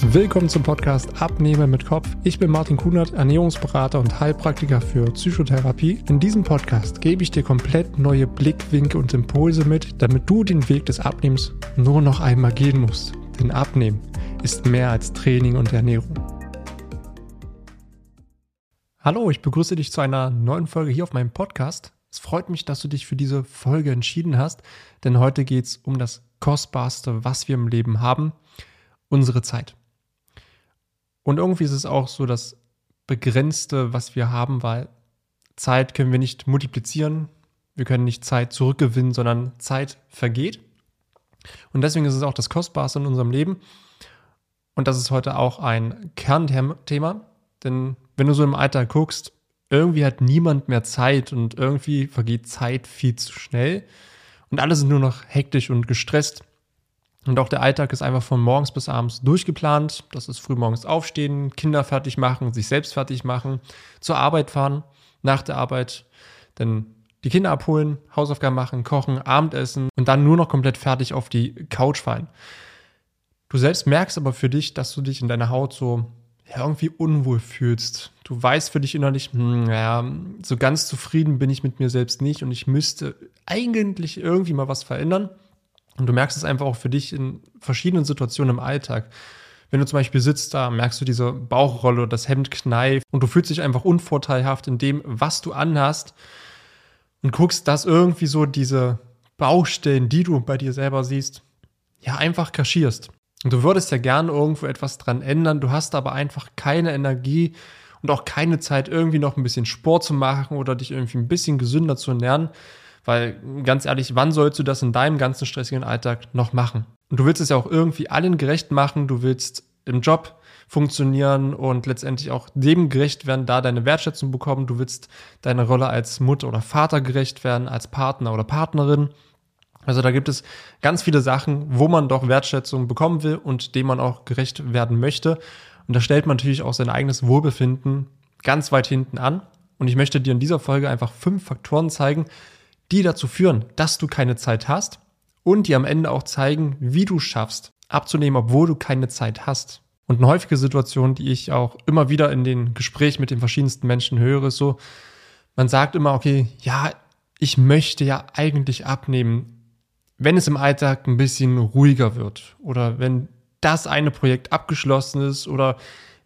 Willkommen zum Podcast Abnehmen mit Kopf. Ich bin Martin Kunert, Ernährungsberater und Heilpraktiker für Psychotherapie. In diesem Podcast gebe ich dir komplett neue Blickwinkel und Impulse mit, damit du den Weg des Abnehmens nur noch einmal gehen musst. Denn Abnehmen ist mehr als Training und Ernährung. Hallo, ich begrüße dich zu einer neuen Folge hier auf meinem Podcast. Es freut mich, dass du dich für diese Folge entschieden hast, denn heute geht es um das Kostbarste, was wir im Leben haben, unsere Zeit. Und irgendwie ist es auch so das Begrenzte, was wir haben, weil Zeit können wir nicht multiplizieren, wir können nicht Zeit zurückgewinnen, sondern Zeit vergeht. Und deswegen ist es auch das Kostbarste in unserem Leben. Und das ist heute auch ein Kernthema, denn wenn du so im Alltag guckst, irgendwie hat niemand mehr Zeit und irgendwie vergeht Zeit viel zu schnell und alle sind nur noch hektisch und gestresst. Und auch der Alltag ist einfach von morgens bis abends durchgeplant. Das ist frühmorgens aufstehen, Kinder fertig machen, sich selbst fertig machen, zur Arbeit fahren, nach der Arbeit dann die Kinder abholen, Hausaufgaben machen, kochen, Abendessen und dann nur noch komplett fertig auf die Couch fallen. Du selbst merkst aber für dich, dass du dich in deiner Haut so ja, irgendwie unwohl fühlst. Du weißt für dich innerlich, hm, ja, so ganz zufrieden bin ich mit mir selbst nicht und ich müsste eigentlich irgendwie mal was verändern. Und du merkst es einfach auch für dich in verschiedenen Situationen im Alltag. Wenn du zum Beispiel sitzt da, merkst du diese Bauchrolle, das Hemd kneift und du fühlst dich einfach unvorteilhaft in dem, was du anhast und guckst, dass irgendwie so diese Baustellen, die du bei dir selber siehst, ja einfach kaschierst. Und du würdest ja gerne irgendwo etwas dran ändern, du hast aber einfach keine Energie und auch keine Zeit, irgendwie noch ein bisschen Sport zu machen oder dich irgendwie ein bisschen gesünder zu ernähren. Weil ganz ehrlich, wann sollst du das in deinem ganzen stressigen Alltag noch machen? Und du willst es ja auch irgendwie allen gerecht machen, du willst im Job funktionieren und letztendlich auch dem gerecht werden, da deine Wertschätzung bekommen. Du willst deine Rolle als Mutter oder Vater gerecht werden, als Partner oder Partnerin. Also da gibt es ganz viele Sachen, wo man doch Wertschätzung bekommen will und dem man auch gerecht werden möchte. Und da stellt man natürlich auch sein eigenes Wohlbefinden ganz weit hinten an. Und ich möchte dir in dieser Folge einfach fünf Faktoren zeigen, die dazu führen, dass du keine Zeit hast und die am Ende auch zeigen, wie du schaffst, abzunehmen, obwohl du keine Zeit hast. Und eine häufige Situation, die ich auch immer wieder in den Gesprächen mit den verschiedensten Menschen höre, ist so, man sagt immer, okay, ja, ich möchte ja eigentlich abnehmen, wenn es im Alltag ein bisschen ruhiger wird oder wenn das eine Projekt abgeschlossen ist oder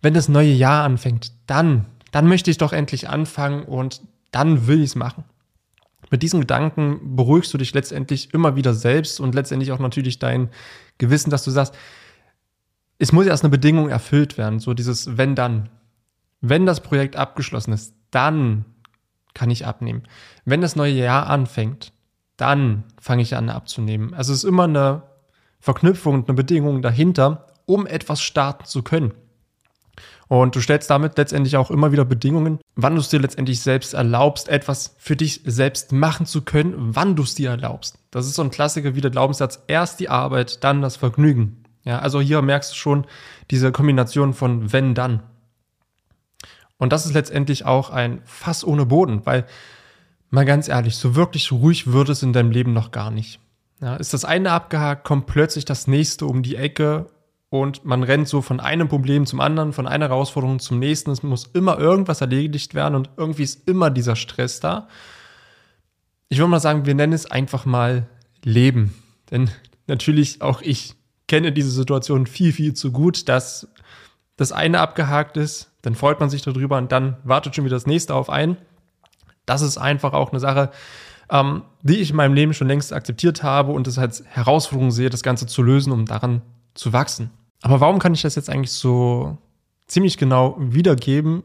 wenn das neue Jahr anfängt, dann, dann möchte ich doch endlich anfangen und dann will ich es machen. Mit diesen Gedanken beruhigst du dich letztendlich immer wieder selbst und letztendlich auch natürlich dein Gewissen, dass du sagst, es muss erst eine Bedingung erfüllt werden, so dieses wenn dann. Wenn das Projekt abgeschlossen ist, dann kann ich abnehmen. Wenn das neue Jahr anfängt, dann fange ich an abzunehmen. Also es ist immer eine Verknüpfung und eine Bedingung dahinter, um etwas starten zu können. Und du stellst damit letztendlich auch immer wieder Bedingungen, wann du es dir letztendlich selbst erlaubst, etwas für dich selbst machen zu können, wann du es dir erlaubst. Das ist so ein Klassiker wie der Glaubenssatz, erst die Arbeit, dann das Vergnügen. Ja, also hier merkst du schon diese Kombination von wenn, dann. Und das ist letztendlich auch ein Fass ohne Boden, weil, mal ganz ehrlich, so wirklich ruhig wird es in deinem Leben noch gar nicht. Ja, ist das eine abgehakt, kommt plötzlich das nächste um die Ecke und man rennt so von einem Problem zum anderen, von einer Herausforderung zum nächsten. Es muss immer irgendwas erledigt werden und irgendwie ist immer dieser Stress da. Ich würde mal sagen, wir nennen es einfach mal Leben. Denn natürlich auch ich kenne diese Situation viel, viel zu gut, dass das eine abgehakt ist, dann freut man sich darüber und dann wartet schon wieder das nächste auf einen. Das ist einfach auch eine Sache, ähm, die ich in meinem Leben schon längst akzeptiert habe und es als Herausforderung sehe, das Ganze zu lösen, um daran zu wachsen. Aber warum kann ich das jetzt eigentlich so ziemlich genau wiedergeben?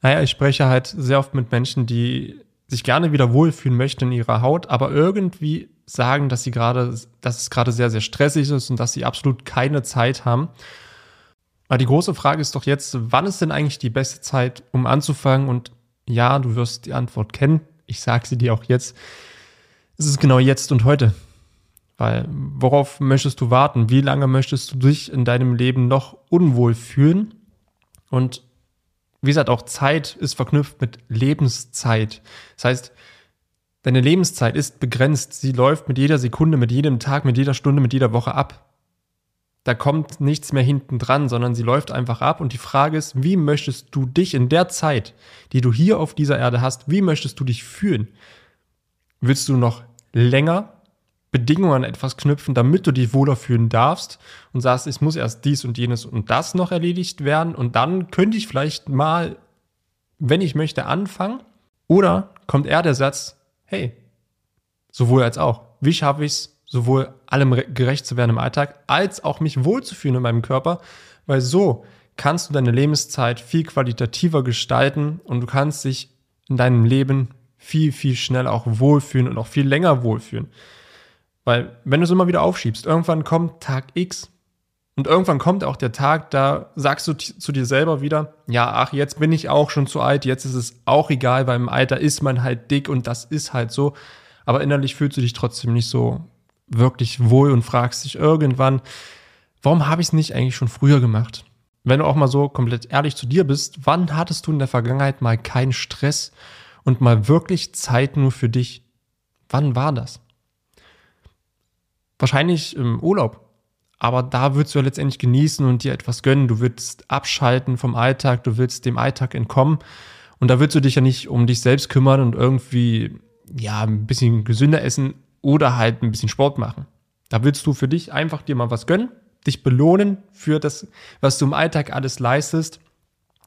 Naja, ich spreche halt sehr oft mit Menschen, die sich gerne wieder wohlfühlen möchten in ihrer Haut, aber irgendwie sagen, dass sie gerade, dass es gerade sehr, sehr stressig ist und dass sie absolut keine Zeit haben. Aber die große Frage ist doch jetzt, wann ist denn eigentlich die beste Zeit, um anzufangen? Und ja, du wirst die Antwort kennen. Ich sage sie dir auch jetzt. Es ist genau jetzt und heute. Weil worauf möchtest du warten? Wie lange möchtest du dich in deinem Leben noch unwohl fühlen? Und wie gesagt, auch Zeit ist verknüpft mit Lebenszeit. Das heißt, deine Lebenszeit ist begrenzt. Sie läuft mit jeder Sekunde, mit jedem Tag, mit jeder Stunde, mit jeder Woche ab. Da kommt nichts mehr hinten dran, sondern sie läuft einfach ab. Und die Frage ist, wie möchtest du dich in der Zeit, die du hier auf dieser Erde hast, wie möchtest du dich fühlen? Willst du noch länger Bedingungen etwas knüpfen, damit du dich wohler fühlen darfst und sagst, es muss erst dies und jenes und das noch erledigt werden und dann könnte ich vielleicht mal, wenn ich möchte, anfangen? Oder kommt eher der Satz, hey, sowohl als auch, wie schaffe ich es, sowohl allem gerecht zu werden im Alltag, als auch mich wohlzufühlen in meinem Körper, weil so kannst du deine Lebenszeit viel qualitativer gestalten und du kannst dich in deinem Leben viel, viel schneller auch wohlfühlen und auch viel länger wohlfühlen. Weil wenn du es immer wieder aufschiebst, irgendwann kommt Tag X und irgendwann kommt auch der Tag, da sagst du zu dir selber wieder, ja, ach, jetzt bin ich auch schon zu alt, jetzt ist es auch egal, weil im Alter ist man halt dick und das ist halt so. Aber innerlich fühlst du dich trotzdem nicht so wirklich wohl und fragst dich irgendwann, warum habe ich es nicht eigentlich schon früher gemacht? Wenn du auch mal so komplett ehrlich zu dir bist, wann hattest du in der Vergangenheit mal keinen Stress und mal wirklich Zeit nur für dich? Wann war das? Wahrscheinlich im Urlaub. Aber da würdest du ja letztendlich genießen und dir etwas gönnen. Du willst abschalten vom Alltag, du willst dem Alltag entkommen. Und da willst du dich ja nicht um dich selbst kümmern und irgendwie, ja, ein bisschen gesünder essen oder halt ein bisschen Sport machen. Da willst du für dich einfach dir mal was gönnen, dich belohnen für das, was du im Alltag alles leistest.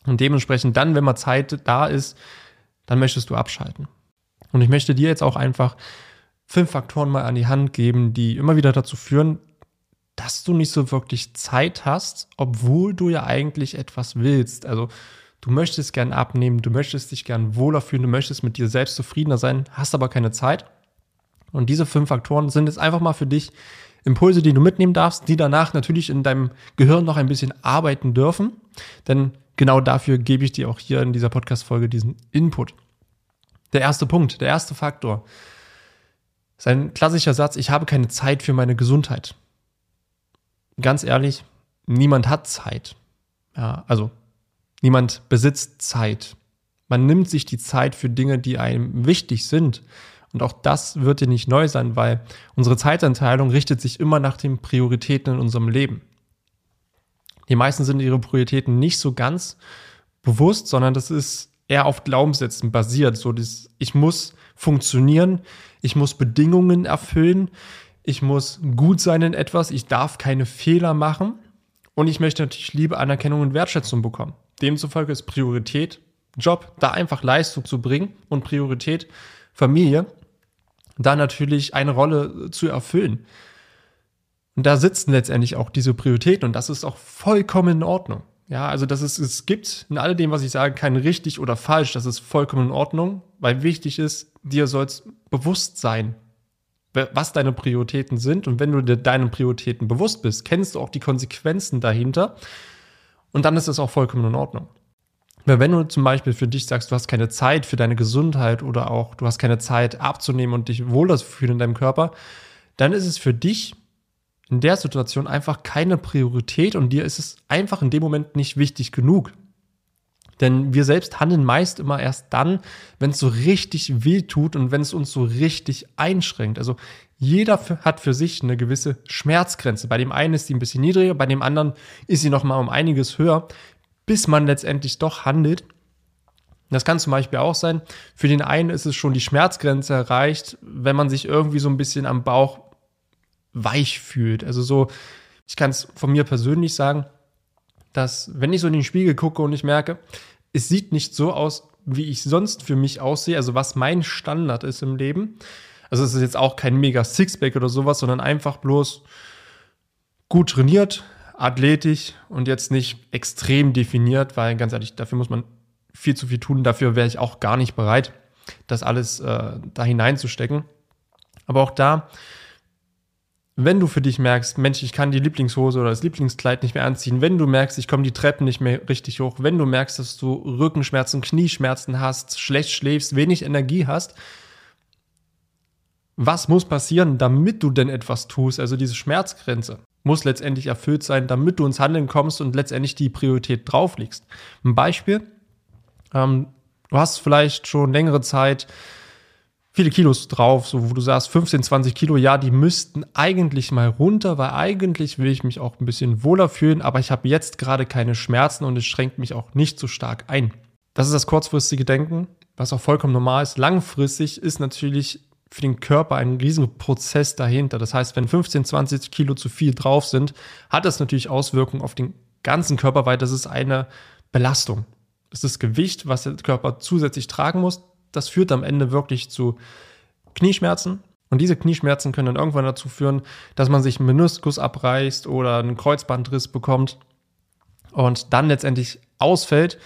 Und dementsprechend dann, wenn mal Zeit da ist, dann möchtest du abschalten. Und ich möchte dir jetzt auch einfach fünf Faktoren mal an die Hand geben, die immer wieder dazu führen, dass du nicht so wirklich Zeit hast, obwohl du ja eigentlich etwas willst. Also du möchtest gern abnehmen, du möchtest dich gern wohler fühlen, du möchtest mit dir selbst zufriedener sein, hast aber keine Zeit. Und diese fünf Faktoren sind jetzt einfach mal für dich Impulse, die du mitnehmen darfst, die danach natürlich in deinem Gehirn noch ein bisschen arbeiten dürfen. Denn genau dafür gebe ich dir auch hier in dieser Podcast-Folge diesen Input. Der erste Punkt, der erste Faktor sein klassischer Satz, ich habe keine Zeit für meine Gesundheit. Ganz ehrlich, niemand hat Zeit. Ja, also niemand besitzt Zeit. Man nimmt sich die Zeit für Dinge, die einem wichtig sind. Und auch das wird dir nicht neu sein, weil unsere Zeitanteilung richtet sich immer nach den Prioritäten in unserem Leben. Die meisten sind ihre Prioritäten nicht so ganz bewusst, sondern das ist eher auf Glaubenssätzen basiert. So, das, ich muss funktionieren, ich muss Bedingungen erfüllen, ich muss gut sein in etwas, ich darf keine Fehler machen und ich möchte natürlich Liebe, Anerkennung und Wertschätzung bekommen. Demzufolge ist Priorität Job, da einfach Leistung zu bringen und Priorität Familie, da natürlich eine Rolle zu erfüllen. Und da sitzen letztendlich auch diese Prioritäten und das ist auch vollkommen in Ordnung. Ja, also dass es, es gibt in all dem, was ich sage, kein richtig oder falsch. Das ist vollkommen in Ordnung, weil wichtig ist, dir soll es bewusst sein, was deine Prioritäten sind. Und wenn du dir deinen Prioritäten bewusst bist, kennst du auch die Konsequenzen dahinter. Und dann ist es auch vollkommen in Ordnung. Weil wenn du zum Beispiel für dich sagst, du hast keine Zeit für deine Gesundheit oder auch du hast keine Zeit abzunehmen und dich wohler zu fühlen in deinem Körper, dann ist es für dich in der Situation einfach keine Priorität und dir ist es einfach in dem Moment nicht wichtig genug. Denn wir selbst handeln meist immer erst dann, wenn es so richtig weh tut und wenn es uns so richtig einschränkt. Also jeder hat für sich eine gewisse Schmerzgrenze. Bei dem einen ist die ein bisschen niedriger, bei dem anderen ist sie noch mal um einiges höher, bis man letztendlich doch handelt. Das kann zum Beispiel auch sein, für den einen ist es schon die Schmerzgrenze erreicht, wenn man sich irgendwie so ein bisschen am Bauch weich fühlt. Also so, ich kann es von mir persönlich sagen, dass wenn ich so in den Spiegel gucke und ich merke, es sieht nicht so aus, wie ich sonst für mich aussehe, also was mein Standard ist im Leben. Also es ist jetzt auch kein mega Sixpack oder sowas, sondern einfach bloß gut trainiert, athletisch und jetzt nicht extrem definiert, weil ganz ehrlich, dafür muss man viel zu viel tun. Dafür wäre ich auch gar nicht bereit, das alles äh, da hineinzustecken. Aber auch da wenn du für dich merkst, Mensch, ich kann die Lieblingshose oder das Lieblingskleid nicht mehr anziehen, wenn du merkst, ich komme die Treppen nicht mehr richtig hoch, wenn du merkst, dass du Rückenschmerzen, Knieschmerzen hast, schlecht schläfst, wenig Energie hast, was muss passieren, damit du denn etwas tust? Also diese Schmerzgrenze muss letztendlich erfüllt sein, damit du ins Handeln kommst und letztendlich die Priorität drauflegst. Ein Beispiel, ähm, du hast vielleicht schon längere Zeit viele Kilos drauf, so wo du sagst 15, 20 Kilo, ja, die müssten eigentlich mal runter, weil eigentlich will ich mich auch ein bisschen wohler fühlen, aber ich habe jetzt gerade keine Schmerzen und es schränkt mich auch nicht so stark ein. Das ist das kurzfristige Denken, was auch vollkommen normal ist. Langfristig ist natürlich für den Körper ein riesiger Prozess dahinter. Das heißt, wenn 15, 20 Kilo zu viel drauf sind, hat das natürlich Auswirkungen auf den ganzen Körper, weil das ist eine Belastung. Das ist Gewicht, was der Körper zusätzlich tragen muss das führt am Ende wirklich zu Knieschmerzen. Und diese Knieschmerzen können dann irgendwann dazu führen, dass man sich einen Meniskus abreißt oder einen Kreuzbandriss bekommt und dann letztendlich ausfällt.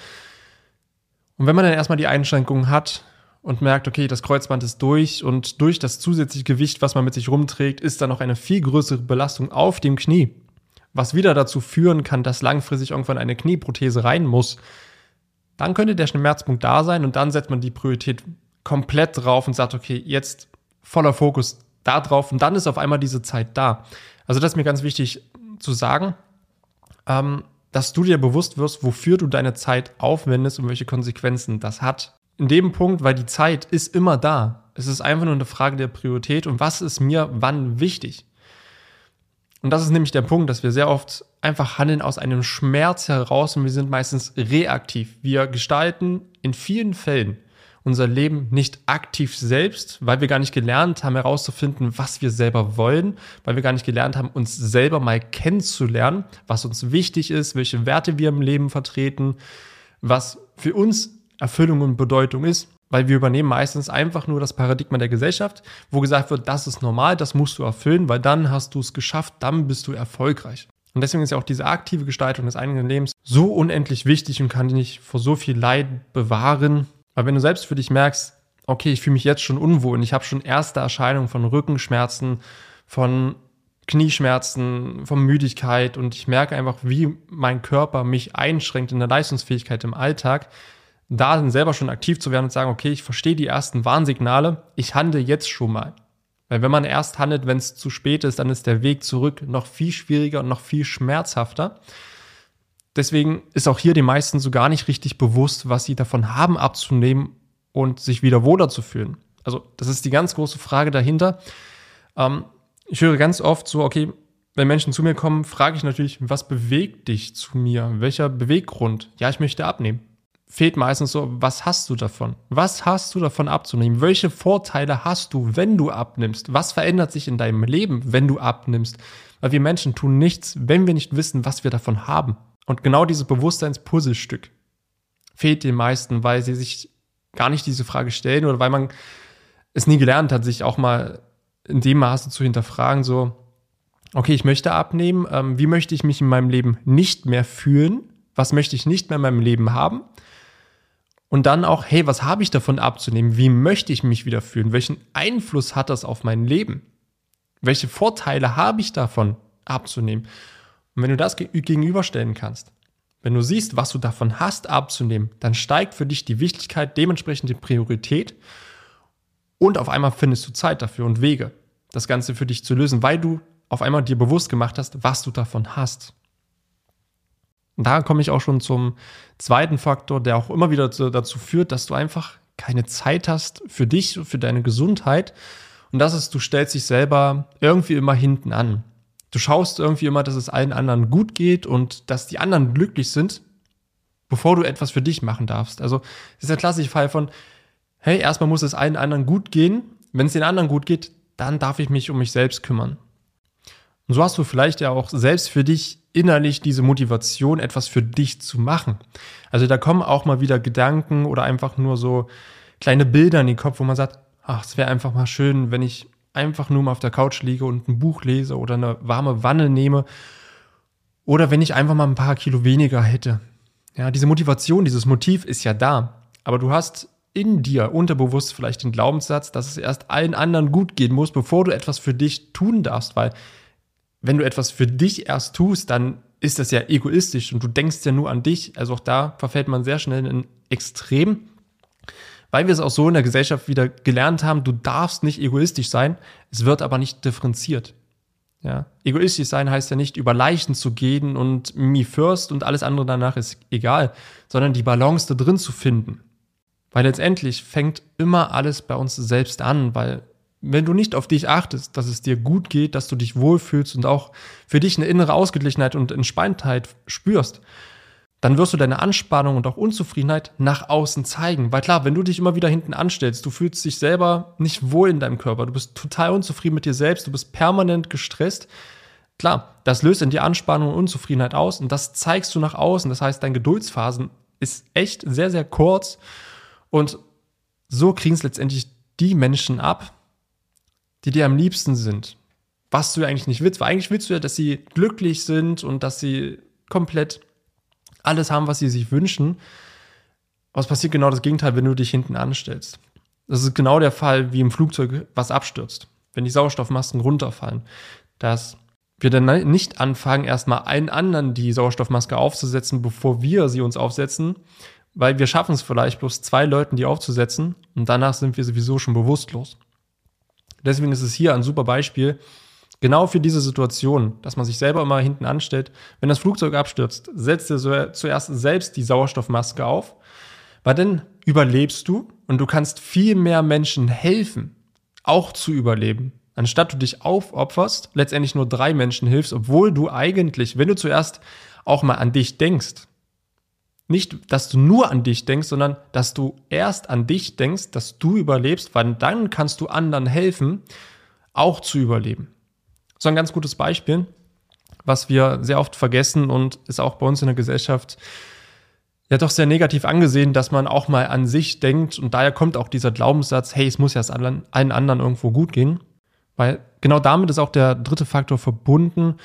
Und wenn man dann erstmal die Einschränkungen hat und merkt, okay, das Kreuzband ist durch und durch das zusätzliche Gewicht, was man mit sich rumträgt, ist dann noch eine viel größere Belastung auf dem Knie, was wieder dazu führen kann, dass langfristig irgendwann eine Knieprothese rein muss, dann könnte der Schmerzpunkt da sein und dann setzt man die Priorität komplett drauf und sagt, okay, jetzt voller Fokus da drauf und dann ist auf einmal diese Zeit da. Also das ist mir ganz wichtig zu sagen, ähm, dass du dir bewusst wirst, wofür du deine Zeit aufwendest und welche Konsequenzen das hat. In dem Punkt, weil die Zeit ist immer da. Es ist einfach nur eine Frage der Priorität und was ist mir wann wichtig. Und das ist nämlich der Punkt, dass wir sehr oft einfach handeln aus einem Schmerz heraus und wir sind meistens reaktiv. Wir gestalten in vielen Fällen unser Leben nicht aktiv selbst, weil wir gar nicht gelernt haben herauszufinden, was wir selber wollen, weil wir gar nicht gelernt haben, uns selber mal kennenzulernen, was uns wichtig ist, welche Werte wir im Leben vertreten, was für uns Erfüllung und Bedeutung ist weil wir übernehmen meistens einfach nur das Paradigma der Gesellschaft, wo gesagt wird, das ist normal, das musst du erfüllen, weil dann hast du es geschafft, dann bist du erfolgreich. Und deswegen ist ja auch diese aktive Gestaltung des eigenen Lebens so unendlich wichtig und kann dich vor so viel Leid bewahren. Weil wenn du selbst für dich merkst, okay, ich fühle mich jetzt schon unwohl und ich habe schon erste Erscheinungen von Rückenschmerzen, von Knieschmerzen, von Müdigkeit und ich merke einfach, wie mein Körper mich einschränkt in der Leistungsfähigkeit im Alltag, da dann selber schon aktiv zu werden und sagen, okay, ich verstehe die ersten Warnsignale, ich handle jetzt schon mal. Weil wenn man erst handelt, wenn es zu spät ist, dann ist der Weg zurück noch viel schwieriger und noch viel schmerzhafter. Deswegen ist auch hier den meisten so gar nicht richtig bewusst, was sie davon haben abzunehmen und sich wieder wohler zu fühlen. Also das ist die ganz große Frage dahinter. Ähm, ich höre ganz oft so, okay, wenn Menschen zu mir kommen, frage ich natürlich, was bewegt dich zu mir? Welcher Beweggrund? Ja, ich möchte abnehmen fehlt meistens so, was hast du davon? Was hast du davon abzunehmen? Welche Vorteile hast du, wenn du abnimmst? Was verändert sich in deinem Leben, wenn du abnimmst? Weil wir Menschen tun nichts, wenn wir nicht wissen, was wir davon haben. Und genau dieses Bewusstseinspuzzlestück fehlt den meisten, weil sie sich gar nicht diese Frage stellen oder weil man es nie gelernt hat, sich auch mal in dem Maße zu hinterfragen, so, okay, ich möchte abnehmen, ähm, wie möchte ich mich in meinem Leben nicht mehr fühlen? Was möchte ich nicht mehr in meinem Leben haben? Und dann auch, hey, was habe ich davon abzunehmen? Wie möchte ich mich wieder fühlen? Welchen Einfluss hat das auf mein Leben? Welche Vorteile habe ich davon abzunehmen? Und wenn du das gegenüberstellen kannst, wenn du siehst, was du davon hast abzunehmen, dann steigt für dich die Wichtigkeit, dementsprechend die Priorität und auf einmal findest du Zeit dafür und Wege, das Ganze für dich zu lösen, weil du auf einmal dir bewusst gemacht hast, was du davon hast. Und da komme ich auch schon zum zweiten Faktor, der auch immer wieder dazu führt, dass du einfach keine Zeit hast für dich, für deine Gesundheit. Und das ist, du stellst dich selber irgendwie immer hinten an. Du schaust irgendwie immer, dass es allen anderen gut geht und dass die anderen glücklich sind, bevor du etwas für dich machen darfst. Also, das ist der klassische Fall von, hey, erstmal muss es allen anderen gut gehen. Wenn es den anderen gut geht, dann darf ich mich um mich selbst kümmern. Und so hast du vielleicht ja auch selbst für dich innerlich diese Motivation, etwas für dich zu machen. Also da kommen auch mal wieder Gedanken oder einfach nur so kleine Bilder in den Kopf, wo man sagt, ach, es wäre einfach mal schön, wenn ich einfach nur mal auf der Couch liege und ein Buch lese oder eine warme Wanne nehme oder wenn ich einfach mal ein paar Kilo weniger hätte. Ja, diese Motivation, dieses Motiv ist ja da, aber du hast in dir unterbewusst vielleicht den Glaubenssatz, dass es erst allen anderen gut gehen muss, bevor du etwas für dich tun darfst, weil wenn du etwas für dich erst tust, dann ist das ja egoistisch und du denkst ja nur an dich. Also auch da verfällt man sehr schnell in Extrem, weil wir es auch so in der Gesellschaft wieder gelernt haben, du darfst nicht egoistisch sein, es wird aber nicht differenziert. Ja, egoistisch sein heißt ja nicht über Leichen zu gehen und me first und alles andere danach ist egal, sondern die Balance da drin zu finden. Weil letztendlich fängt immer alles bei uns selbst an, weil wenn du nicht auf dich achtest, dass es dir gut geht, dass du dich wohlfühlst und auch für dich eine innere Ausgeglichenheit und Entspanntheit spürst, dann wirst du deine Anspannung und auch Unzufriedenheit nach außen zeigen. Weil klar, wenn du dich immer wieder hinten anstellst, du fühlst dich selber nicht wohl in deinem Körper, du bist total unzufrieden mit dir selbst, du bist permanent gestresst. Klar, das löst in dir Anspannung und Unzufriedenheit aus und das zeigst du nach außen. Das heißt, dein Geduldsphasen ist echt sehr, sehr kurz und so kriegen es letztendlich die Menschen ab, die dir am liebsten sind. Was du eigentlich nicht willst, weil eigentlich willst du ja, dass sie glücklich sind und dass sie komplett alles haben, was sie sich wünschen. Es passiert genau das Gegenteil, wenn du dich hinten anstellst. Das ist genau der Fall, wie im Flugzeug was abstürzt. Wenn die Sauerstoffmasken runterfallen. Dass wir dann nicht anfangen, erstmal einen anderen die Sauerstoffmaske aufzusetzen, bevor wir sie uns aufsetzen, weil wir schaffen es vielleicht bloß zwei Leuten die aufzusetzen und danach sind wir sowieso schon bewusstlos. Deswegen ist es hier ein super Beispiel, genau für diese Situation, dass man sich selber immer hinten anstellt. Wenn das Flugzeug abstürzt, setzt dir zuerst selbst die Sauerstoffmaske auf, weil dann überlebst du und du kannst viel mehr Menschen helfen, auch zu überleben. Anstatt du dich aufopferst, letztendlich nur drei Menschen hilfst, obwohl du eigentlich, wenn du zuerst auch mal an dich denkst, nicht, dass du nur an dich denkst, sondern dass du erst an dich denkst, dass du überlebst, weil dann kannst du anderen helfen, auch zu überleben. So ein ganz gutes Beispiel, was wir sehr oft vergessen und ist auch bei uns in der Gesellschaft ja doch sehr negativ angesehen, dass man auch mal an sich denkt und daher kommt auch dieser Glaubenssatz, hey, es muss ja allen anderen irgendwo gut gehen, weil genau damit ist auch der dritte Faktor verbunden,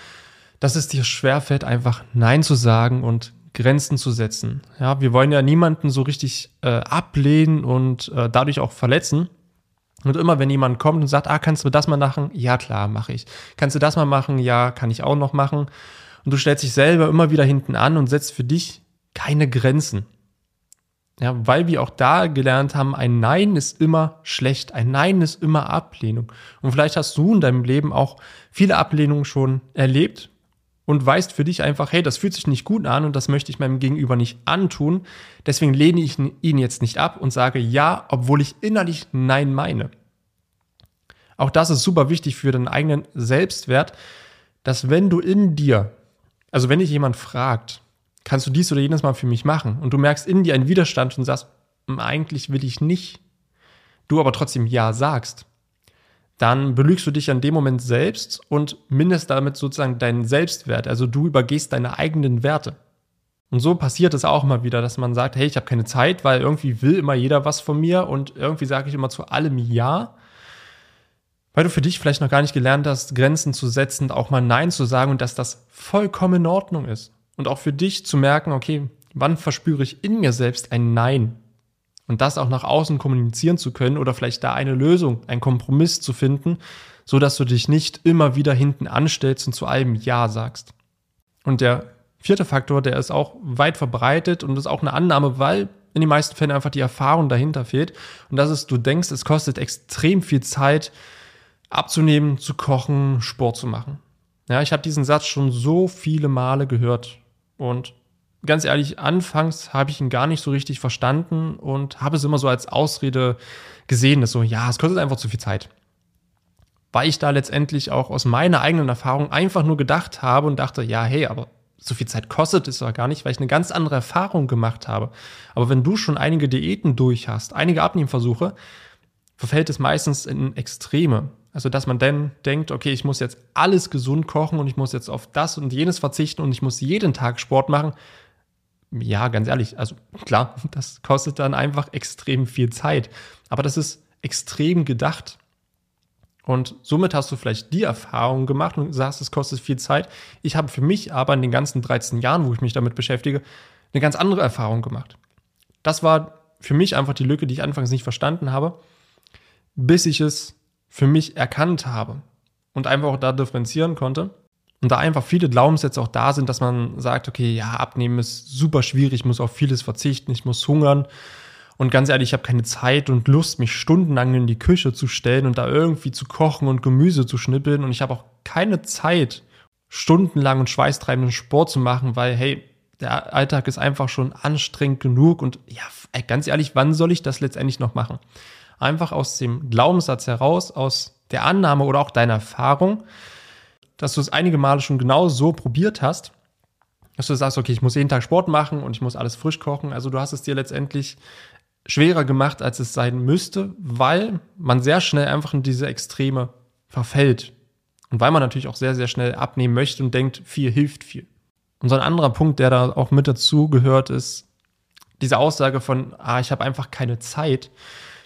dass es dir schwerfällt, einfach Nein zu sagen und Grenzen zu setzen. Ja, wir wollen ja niemanden so richtig äh, ablehnen und äh, dadurch auch verletzen. Und immer wenn jemand kommt und sagt, ah, kannst du das mal machen? Ja, klar, mache ich. Kannst du das mal machen? Ja, kann ich auch noch machen. Und du stellst dich selber immer wieder hinten an und setzt für dich keine Grenzen. Ja, weil wir auch da gelernt haben, ein Nein ist immer schlecht, ein Nein ist immer Ablehnung. Und vielleicht hast du in deinem Leben auch viele Ablehnungen schon erlebt, und weißt für dich einfach, hey, das fühlt sich nicht gut an und das möchte ich meinem Gegenüber nicht antun. Deswegen lehne ich ihn jetzt nicht ab und sage ja, obwohl ich innerlich nein meine. Auch das ist super wichtig für deinen eigenen Selbstwert, dass wenn du in dir, also wenn dich jemand fragt, kannst du dies oder jenes mal für mich machen und du merkst in dir einen Widerstand und sagst, eigentlich will ich nicht, du aber trotzdem ja sagst, dann belügst du dich an dem Moment selbst und mindest damit sozusagen deinen Selbstwert. Also du übergehst deine eigenen Werte. Und so passiert es auch mal wieder, dass man sagt, hey, ich habe keine Zeit, weil irgendwie will immer jeder was von mir und irgendwie sage ich immer zu allem Ja, weil du für dich vielleicht noch gar nicht gelernt hast, Grenzen zu setzen, auch mal Nein zu sagen und dass das vollkommen in Ordnung ist. Und auch für dich zu merken, okay, wann verspüre ich in mir selbst ein Nein? Und das auch nach außen kommunizieren zu können oder vielleicht da eine Lösung, einen Kompromiss zu finden, so dass du dich nicht immer wieder hinten anstellst und zu allem Ja sagst. Und der vierte Faktor, der ist auch weit verbreitet und ist auch eine Annahme, weil in den meisten Fällen einfach die Erfahrung dahinter fehlt. Und das ist, du denkst, es kostet extrem viel Zeit, abzunehmen, zu kochen, Sport zu machen. Ja, ich habe diesen Satz schon so viele Male gehört und ganz ehrlich, anfangs habe ich ihn gar nicht so richtig verstanden und habe es immer so als Ausrede gesehen, dass so, ja, es kostet einfach zu viel Zeit. Weil ich da letztendlich auch aus meiner eigenen Erfahrung einfach nur gedacht habe und dachte, ja, hey, aber so viel Zeit kostet es doch gar nicht, weil ich eine ganz andere Erfahrung gemacht habe. Aber wenn du schon einige Diäten durch hast, einige Abnehmversuche, verfällt es meistens in Extreme. Also, dass man dann denkt, okay, ich muss jetzt alles gesund kochen und ich muss jetzt auf das und jenes verzichten und ich muss jeden Tag Sport machen ja, ganz ehrlich, also klar, das kostet dann einfach extrem viel Zeit. Aber das ist extrem gedacht. Und somit hast du vielleicht die Erfahrung gemacht und sagst, es kostet viel Zeit. Ich habe für mich aber in den ganzen 13 Jahren, wo ich mich damit beschäftige, eine ganz andere Erfahrung gemacht. Das war für mich einfach die Lücke, die ich anfangs nicht verstanden habe, bis ich es für mich erkannt habe und einfach auch da differenzieren konnte. Und da einfach viele Glaubenssätze auch da sind, dass man sagt, okay, ja, abnehmen ist super schwierig, ich muss auf vieles verzichten, ich muss hungern. Und ganz ehrlich, ich habe keine Zeit und Lust, mich stundenlang in die Küche zu stellen und da irgendwie zu kochen und Gemüse zu schnippeln. Und ich habe auch keine Zeit, stundenlang und schweißtreibenden Sport zu machen, weil, hey, der Alltag ist einfach schon anstrengend genug und ja, ganz ehrlich, wann soll ich das letztendlich noch machen? Einfach aus dem Glaubenssatz heraus, aus der Annahme oder auch deiner Erfahrung, dass du es einige Male schon genau so probiert hast, dass du sagst, okay, ich muss jeden Tag Sport machen und ich muss alles frisch kochen. Also du hast es dir letztendlich schwerer gemacht, als es sein müsste, weil man sehr schnell einfach in diese Extreme verfällt. Und weil man natürlich auch sehr, sehr schnell abnehmen möchte und denkt, viel hilft viel. Und so ein anderer Punkt, der da auch mit dazu gehört, ist diese Aussage von, ah, ich habe einfach keine Zeit,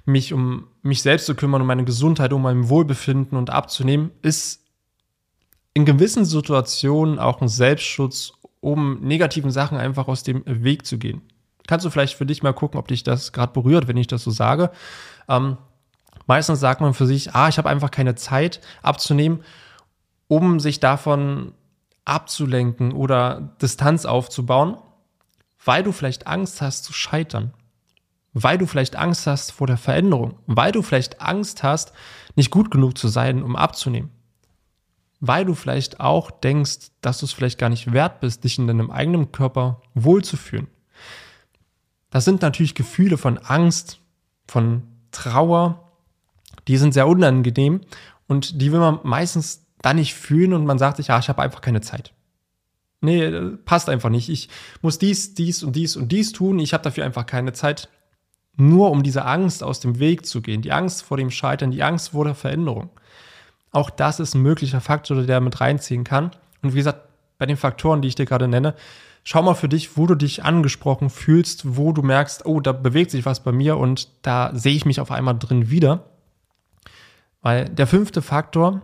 mich um mich selbst zu kümmern, um meine Gesundheit, um mein Wohlbefinden und abzunehmen, ist in gewissen Situationen auch ein Selbstschutz, um negativen Sachen einfach aus dem Weg zu gehen. Kannst du vielleicht für dich mal gucken, ob dich das gerade berührt, wenn ich das so sage. Ähm, meistens sagt man für sich, ah, ich habe einfach keine Zeit abzunehmen, um sich davon abzulenken oder Distanz aufzubauen, weil du vielleicht Angst hast zu scheitern, weil du vielleicht Angst hast vor der Veränderung, weil du vielleicht Angst hast, nicht gut genug zu sein, um abzunehmen, weil du vielleicht auch denkst, dass du es vielleicht gar nicht wert bist, dich in deinem eigenen Körper wohlzufühlen. Das sind natürlich Gefühle von Angst, von Trauer, die sind sehr unangenehm und die will man meistens dann nicht fühlen und man sagt sich, ja, ich habe einfach keine Zeit. Nee, äh, passt einfach nicht. Ich muss dies, dies und dies und dies tun. Ich habe dafür einfach keine Zeit, nur um diese Angst aus dem Weg zu gehen. Die Angst vor dem Scheitern, die Angst vor der Veränderung. Auch das ist ein möglicher Faktor, der mit reinziehen kann. Und wie gesagt, bei den Faktoren, die ich dir gerade nenne, schau mal für dich, wo du dich angesprochen fühlst, wo du merkst, oh, da bewegt sich was bei mir und da sehe ich mich auf einmal drin wieder. Weil der fünfte Faktor,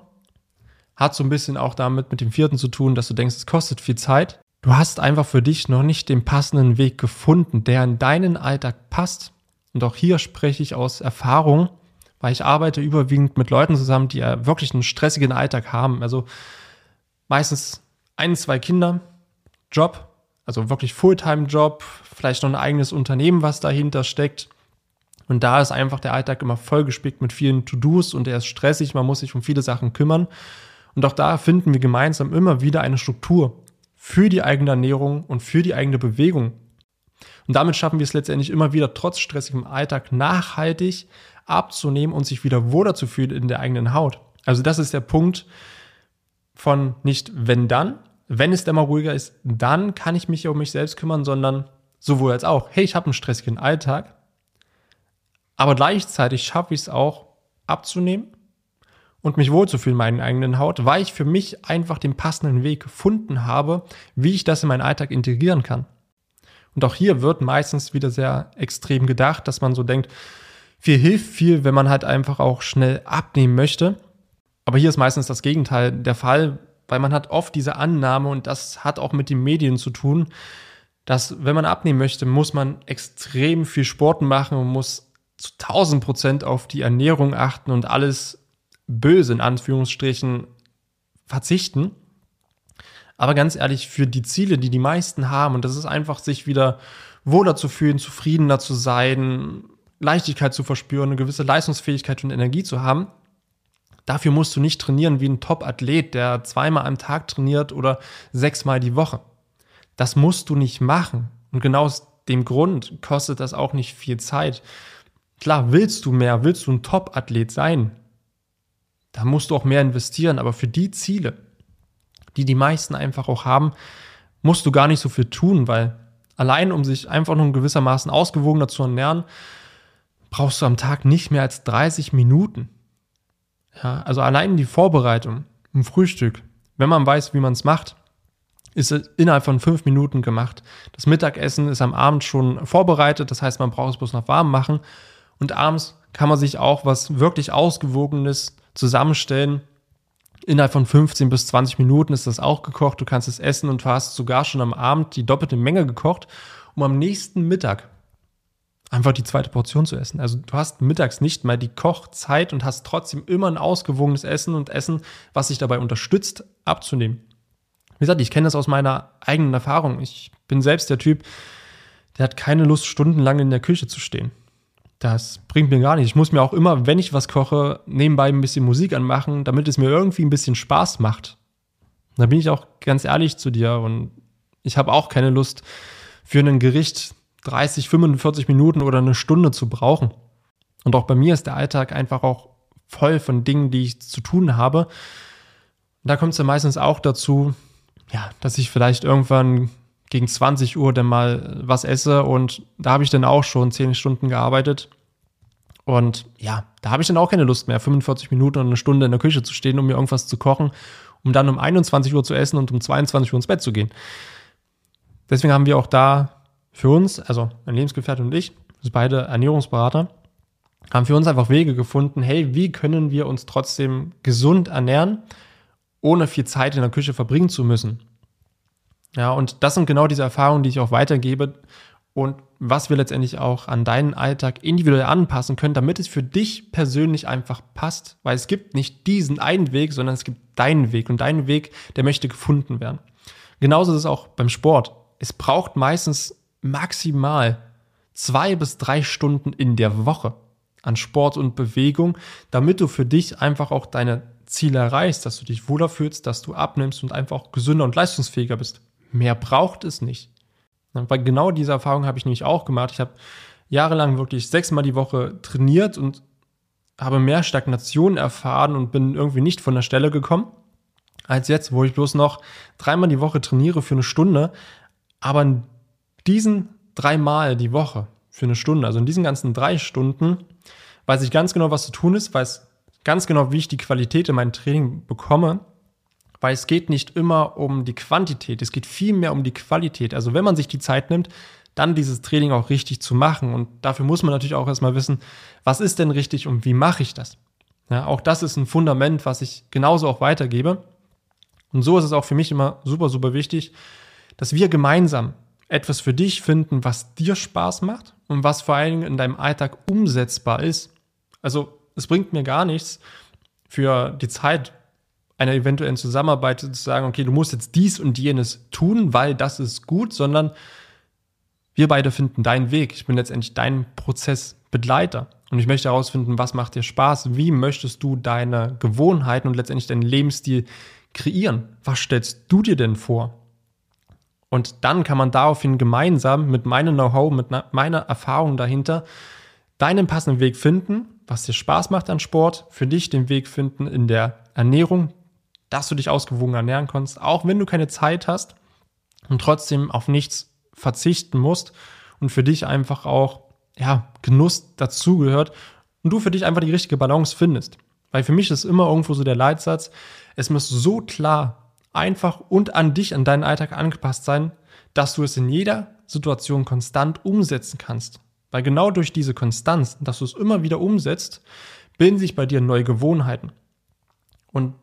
hat so ein bisschen auch damit mit dem vierten zu tun, dass du denkst, es kostet viel Zeit. Du hast einfach für dich noch nicht den passenden Weg gefunden, der in deinen Alltag passt. Und auch hier spreche ich aus Erfahrung, weil ich arbeite überwiegend mit Leuten zusammen, die ja wirklich einen stressigen Alltag haben. Also meistens ein, zwei Kinder, Job, also wirklich Fulltime-Job, vielleicht noch ein eigenes Unternehmen, was dahinter steckt. Und da ist einfach der Alltag immer vollgespickt mit vielen To-Dos und er ist stressig, man muss sich um viele Sachen kümmern. Und auch da finden wir gemeinsam immer wieder eine Struktur für die eigene Ernährung und für die eigene Bewegung. Und damit schaffen wir es letztendlich immer wieder, trotz stressigem Alltag nachhaltig abzunehmen und sich wieder wohler zu fühlen in der eigenen Haut. Also das ist der Punkt von nicht wenn dann, wenn es dann mal ruhiger ist, dann kann ich mich um mich selbst kümmern, sondern sowohl als auch, hey, ich habe einen stressigen Alltag, aber gleichzeitig schaffe ich es auch abzunehmen und mich wohlzufühlen in meinen eigenen Haut, weil ich für mich einfach den passenden Weg gefunden habe, wie ich das in meinen Alltag integrieren kann. Und auch hier wird meistens wieder sehr extrem gedacht, dass man so denkt, viel hilft viel, wenn man halt einfach auch schnell abnehmen möchte. Aber hier ist meistens das Gegenteil der Fall, weil man hat oft diese Annahme und das hat auch mit den Medien zu tun, dass wenn man abnehmen möchte, muss man extrem viel Sport machen und muss zu 1000 Prozent auf die Ernährung achten und alles böse in Anführungsstrichen verzichten. Aber ganz ehrlich, für die Ziele, die die meisten haben, und das ist einfach, sich wieder wohler zu fühlen, zufriedener zu sein, Leichtigkeit zu verspüren, eine gewisse Leistungsfähigkeit und Energie zu haben, dafür musst du nicht trainieren wie ein Top-Athlet, der zweimal am Tag trainiert oder sechsmal die Woche. Das musst du nicht machen. Und genau aus dem Grund kostet das auch nicht viel Zeit. Klar, willst du mehr, willst du ein Top-Athlet sein, da musst du auch mehr investieren. Aber für die Ziele, die die meisten einfach auch haben, musst du gar nicht so viel tun, weil allein um sich einfach nur gewissermaßen ausgewogener zu ernähren, brauchst du am Tag nicht mehr als 30 Minuten. Ja, also allein die Vorbereitung im Frühstück, wenn man weiß, wie man es macht, ist es innerhalb von fünf Minuten gemacht. Das Mittagessen ist am Abend schon vorbereitet, das heißt, man braucht es bloß noch warm machen. Und abends kann man sich auch was wirklich Ausgewogenes zusammenstellen. Innerhalb von 15 bis 20 Minuten ist das auch gekocht. Du kannst es essen und hast sogar schon am Abend die doppelte Menge gekocht, um am nächsten Mittag einfach die zweite Portion zu essen. Also du hast mittags nicht mal die Kochzeit und hast trotzdem immer ein ausgewogenes Essen und Essen, was sich dabei unterstützt, abzunehmen. Wie gesagt, ich kenne das aus meiner eigenen Erfahrung. Ich bin selbst der Typ, der hat keine Lust, stundenlang in der Küche zu stehen das bringt mir gar nichts. Ich muss mir auch immer, wenn ich was koche, nebenbei ein bisschen Musik anmachen, damit es mir irgendwie ein bisschen Spaß macht. Da bin ich auch ganz ehrlich zu dir und Ich habe auch keine Lust, für ein Gericht 30, 45 Minuten oder eine Stunde zu brauchen. Und auch bei mir ist der Alltag einfach auch voll von Dingen, die ich zu tun habe. Und da kommt es ja meistens auch dazu, ja, dass ich vielleicht irgendwann gegen 20 Uhr dann mal was esse und da habe ich dann auch schon 10 Stunden gearbeitet. Und ja, da habe ich dann auch keine Lust mehr, 45 Minuten oder eine Stunde in der Küche zu stehen, um mir irgendwas zu kochen, um dann um 21 Uhr zu essen und um 22 Uhr ins Bett zu gehen. Deswegen haben wir auch da für uns, also mein Lebensgefährte und ich, also beide Ernährungsberater, haben für uns einfach Wege gefunden, hey, wie können wir uns trotzdem gesund ernähren, ohne viel Zeit in der Küche verbringen zu müssen. Ja, und das sind genau diese Erfahrungen, die ich auch weitergebe und was wir letztendlich auch an deinen Alltag individuell anpassen können, damit es für dich persönlich einfach passt, weil es gibt nicht diesen einen Weg, sondern es gibt deinen Weg und deinen Weg, der möchte gefunden werden. Genauso ist es auch beim Sport. Es braucht meistens maximal zwei bis drei Stunden in der Woche an Sport und Bewegung, damit du für dich einfach auch deine Ziele erreichst, dass du dich wohler fühlst, dass du abnimmst und einfach auch gesünder und leistungsfähiger bist. Mehr braucht es nicht. Weil genau diese Erfahrung habe ich nämlich auch gemacht. Ich habe jahrelang wirklich sechsmal die Woche trainiert und habe mehr Stagnation erfahren und bin irgendwie nicht von der Stelle gekommen, als jetzt, wo ich bloß noch dreimal die Woche trainiere für eine Stunde, aber diesen dreimal die Woche für eine Stunde, also in diesen ganzen drei Stunden, weiß ich ganz genau, was zu tun ist, weiß ganz genau, wie ich die Qualität in meinem Training bekomme, weil es geht nicht immer um die Quantität, es geht viel mehr um die Qualität. Also wenn man sich die Zeit nimmt, dann dieses Training auch richtig zu machen. Und dafür muss man natürlich auch erstmal wissen, was ist denn richtig und wie mache ich das? Ja, auch das ist ein Fundament, was ich genauso auch weitergebe. Und so ist es auch für mich immer super, super wichtig, dass wir gemeinsam etwas für dich finden, was dir Spaß macht und was vor allen Dingen in deinem Alltag umsetzbar ist. Also es bringt mir gar nichts für die Zeit einer eventuellen Zusammenarbeit zu sagen, okay, du musst jetzt dies und jenes tun, weil das ist gut, sondern wir beide finden deinen Weg. Ich bin letztendlich dein Prozessbegleiter und ich möchte herausfinden, was macht dir Spaß, wie möchtest du deine Gewohnheiten und letztendlich deinen Lebensstil kreieren? Was stellst du dir denn vor? Und dann kann man daraufhin gemeinsam mit meinem Know-how, mit meiner Erfahrung dahinter, deinen passenden Weg finden, was dir Spaß macht an Sport, für dich den Weg finden in der Ernährung, dass du dich ausgewogen ernähren kannst, auch wenn du keine Zeit hast und trotzdem auf nichts verzichten musst und für dich einfach auch ja, Genuss dazugehört und du für dich einfach die richtige Balance findest. Weil für mich ist immer irgendwo so der Leitsatz, es muss so klar, einfach und an dich, an deinen Alltag angepasst sein, dass du es in jeder Situation konstant umsetzen kannst. Weil genau durch diese Konstanz, dass du es immer wieder umsetzt, bilden sich bei dir neue Gewohnheiten. Und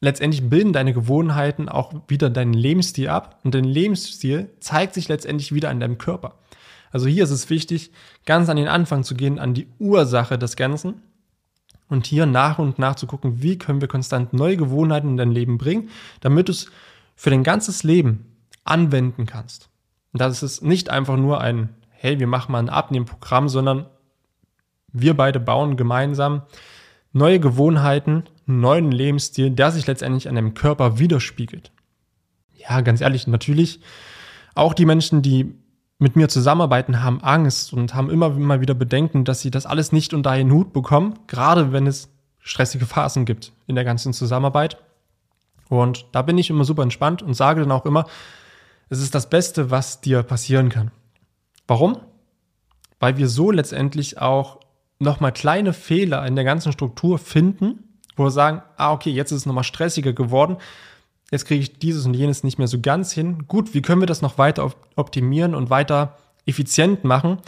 letztendlich bilden deine Gewohnheiten auch wieder deinen Lebensstil ab. Und dein Lebensstil zeigt sich letztendlich wieder an deinem Körper. Also hier ist es wichtig, ganz an den Anfang zu gehen, an die Ursache des Ganzen und hier nach und nach zu gucken, wie können wir konstant neue Gewohnheiten in dein Leben bringen, damit du es für dein ganzes Leben anwenden kannst. Und das ist nicht einfach nur ein, hey, wir machen mal ein Abnehmprogramm, sondern wir beide bauen gemeinsam neue Gewohnheiten, einen neuen Lebensstil, der sich letztendlich an deinem Körper widerspiegelt. Ja, ganz ehrlich, natürlich auch die Menschen, die mit mir zusammenarbeiten, haben Angst und haben immer mal wieder Bedenken, dass sie das alles nicht unter einen Hut bekommen, gerade wenn es stressige Phasen gibt in der ganzen Zusammenarbeit. Und da bin ich immer super entspannt und sage dann auch immer, es ist das Beste, was dir passieren kann. Warum? Weil wir so letztendlich auch nochmal kleine Fehler in der ganzen Struktur finden, wo wir sagen, ah, okay, jetzt ist es nochmal stressiger geworden, jetzt kriege ich dieses und jenes nicht mehr so ganz hin. Gut, wie können wir das noch weiter optimieren und weiter effizient machen?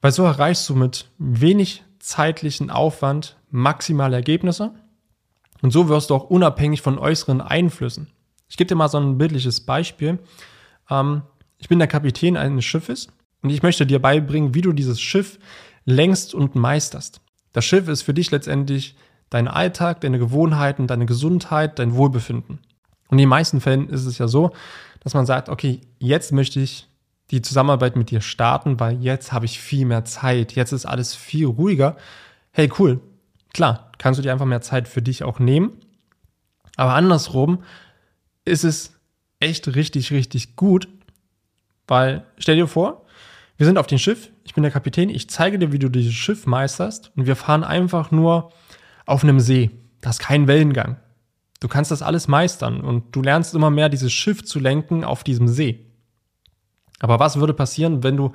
Weil so erreichst du mit wenig zeitlichen Aufwand maximale Ergebnisse und so wirst du auch unabhängig von äußeren Einflüssen. Ich gebe dir mal so ein bildliches Beispiel. Ähm, ich bin der Kapitän eines Schiffes und ich möchte dir beibringen, wie du dieses Schiff längst und meisterst. Das Schiff ist für dich letztendlich dein Alltag, deine Gewohnheiten, deine Gesundheit, dein Wohlbefinden. Und in den meisten Fällen ist es ja so, dass man sagt, okay, jetzt möchte ich die Zusammenarbeit mit dir starten, weil jetzt habe ich viel mehr Zeit, jetzt ist alles viel ruhiger. Hey, cool, klar, kannst du dir einfach mehr Zeit für dich auch nehmen. Aber andersrum ist es echt richtig, richtig gut, weil stell dir vor, wir sind auf dem Schiff, ich bin der Kapitän, ich zeige dir, wie du dieses Schiff meisterst und wir fahren einfach nur auf einem See. Da ist kein Wellengang. Du kannst das alles meistern und du lernst immer mehr, dieses Schiff zu lenken auf diesem See. Aber was würde passieren, wenn du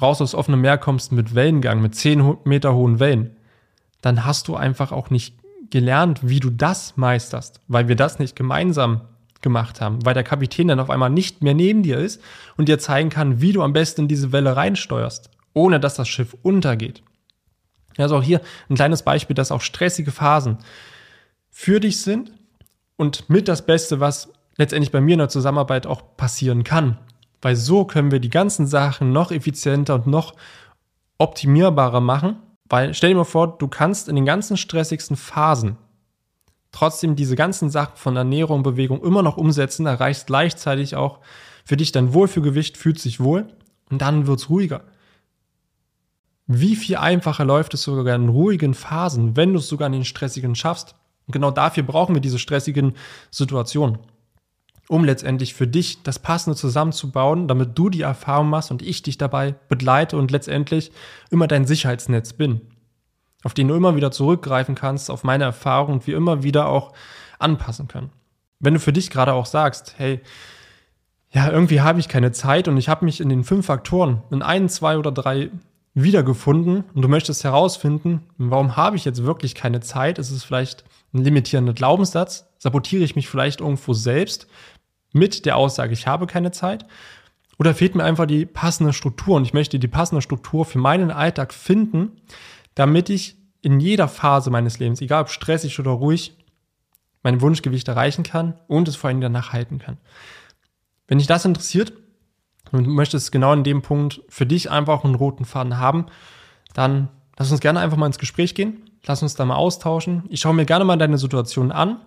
raus aus offenem Meer kommst mit Wellengang, mit 10 Meter hohen Wellen? Dann hast du einfach auch nicht gelernt, wie du das meisterst, weil wir das nicht gemeinsam gemacht haben, weil der Kapitän dann auf einmal nicht mehr neben dir ist und dir zeigen kann, wie du am besten in diese Welle reinsteuerst, ohne dass das Schiff untergeht. Also auch hier ein kleines Beispiel, dass auch stressige Phasen für dich sind und mit das Beste, was letztendlich bei mir in der Zusammenarbeit auch passieren kann. Weil so können wir die ganzen Sachen noch effizienter und noch optimierbarer machen. Weil stell dir mal vor, du kannst in den ganzen stressigsten Phasen trotzdem diese ganzen Sachen von Ernährung, Bewegung immer noch umsetzen, erreichst gleichzeitig auch für dich dein Wohlfühlgewicht, fühlt sich wohl und dann wird's ruhiger. Wie viel einfacher läuft es sogar in ruhigen Phasen, wenn du es sogar in den stressigen schaffst? Und genau dafür brauchen wir diese stressigen Situationen, um letztendlich für dich das Passende zusammenzubauen, damit du die Erfahrung machst und ich dich dabei begleite und letztendlich immer dein Sicherheitsnetz bin auf den du immer wieder zurückgreifen kannst, auf meine Erfahrung und wir immer wieder auch anpassen können. Wenn du für dich gerade auch sagst, hey, ja, irgendwie habe ich keine Zeit und ich habe mich in den fünf Faktoren, in ein, zwei oder drei wiedergefunden und du möchtest herausfinden, warum habe ich jetzt wirklich keine Zeit? Ist es vielleicht ein limitierender Glaubenssatz? Sabotiere ich mich vielleicht irgendwo selbst mit der Aussage, ich habe keine Zeit? Oder fehlt mir einfach die passende Struktur und ich möchte die passende Struktur für meinen Alltag finden, damit ich in jeder Phase meines Lebens, egal ob stressig oder ruhig, mein Wunschgewicht erreichen kann und es vor allem danach halten kann. Wenn dich das interessiert und möchtest genau in dem Punkt für dich einfach einen roten Faden haben, dann lass uns gerne einfach mal ins Gespräch gehen. Lass uns da mal austauschen. Ich schaue mir gerne mal deine Situation an.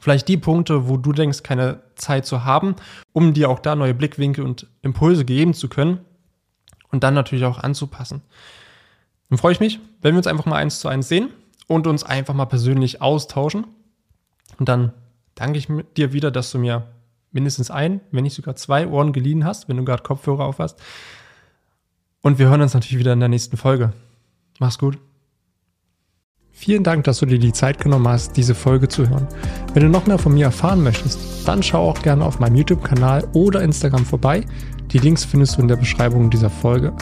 Vielleicht die Punkte, wo du denkst, keine Zeit zu haben, um dir auch da neue Blickwinkel und Impulse geben zu können und dann natürlich auch anzupassen. Dann freue ich mich, wenn wir uns einfach mal eins zu eins sehen und uns einfach mal persönlich austauschen. Und dann danke ich dir wieder, dass du mir mindestens ein, wenn nicht sogar zwei Ohren geliehen hast, wenn du gerade Kopfhörer auf hast. Und wir hören uns natürlich wieder in der nächsten Folge. Mach's gut. Vielen Dank, dass du dir die Zeit genommen hast, diese Folge zu hören. Wenn du noch mehr von mir erfahren möchtest, dann schau auch gerne auf meinem YouTube-Kanal oder Instagram vorbei. Die Links findest du in der Beschreibung dieser Folge.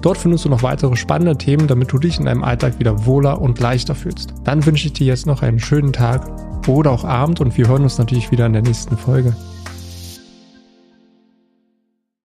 Dort findest du noch weitere spannende Themen, damit du dich in deinem Alltag wieder wohler und leichter fühlst. Dann wünsche ich dir jetzt noch einen schönen Tag oder auch Abend und wir hören uns natürlich wieder in der nächsten Folge.